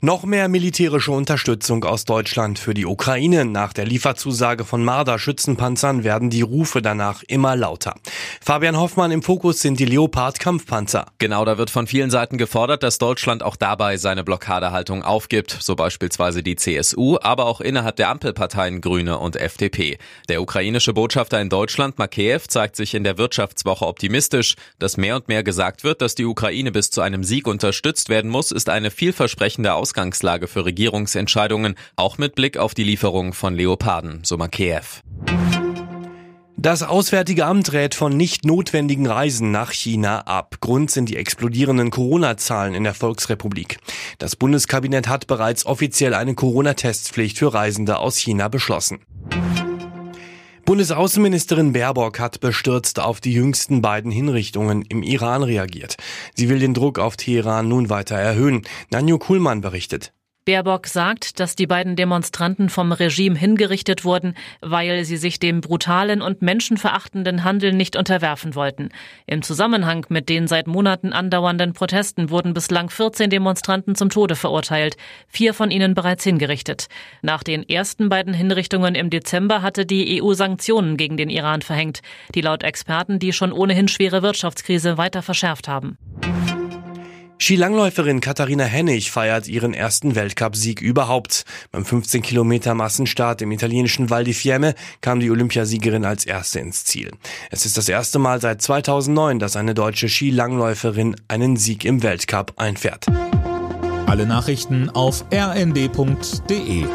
Noch mehr militärische Unterstützung aus Deutschland für die Ukraine. Nach der Lieferzusage von Marder-Schützenpanzern werden die Rufe danach immer lauter. Fabian Hoffmann im Fokus sind die Leopard-Kampfpanzer. Genau, da wird von vielen Seiten gefordert, dass Deutschland auch dabei seine Blockadehaltung aufgibt, so beispielsweise die CSU, aber auch innerhalb der Ampelparteien Grüne und FDP. Der ukrainische Botschafter in Deutschland, Makeyev, zeigt sich in der Wirtschaftswoche optimistisch. Dass mehr und mehr gesagt wird, dass die Ukraine bis zu einem Sieg unterstützt werden muss, ist eine vielversprechende Ausgangslage für Regierungsentscheidungen, auch mit Blick auf die Lieferung von Leoparden, so Makeyev. Das Auswärtige Amt rät von nicht notwendigen Reisen nach China ab. Grund sind die explodierenden Corona-Zahlen in der Volksrepublik. Das Bundeskabinett hat bereits offiziell eine Corona-Testpflicht für Reisende aus China beschlossen. Bundesaußenministerin Baerbock hat bestürzt auf die jüngsten beiden Hinrichtungen im Iran reagiert. Sie will den Druck auf Teheran nun weiter erhöhen. Nanjo Kuhlmann berichtet. Baerbock sagt, dass die beiden Demonstranten vom Regime hingerichtet wurden, weil sie sich dem brutalen und menschenverachtenden Handeln nicht unterwerfen wollten. Im Zusammenhang mit den seit Monaten andauernden Protesten wurden bislang 14 Demonstranten zum Tode verurteilt, vier von ihnen bereits hingerichtet. Nach den ersten beiden Hinrichtungen im Dezember hatte die EU Sanktionen gegen den Iran verhängt, die laut Experten die schon ohnehin schwere Wirtschaftskrise weiter verschärft haben. Skilangläuferin Katharina Hennig feiert ihren ersten Weltcupsieg überhaupt. Beim 15 Kilometer Massenstart im italienischen Val di Fiemme kam die Olympiasiegerin als erste ins Ziel. Es ist das erste Mal seit 2009, dass eine deutsche Skilangläuferin einen Sieg im Weltcup einfährt. Alle Nachrichten auf rnd.de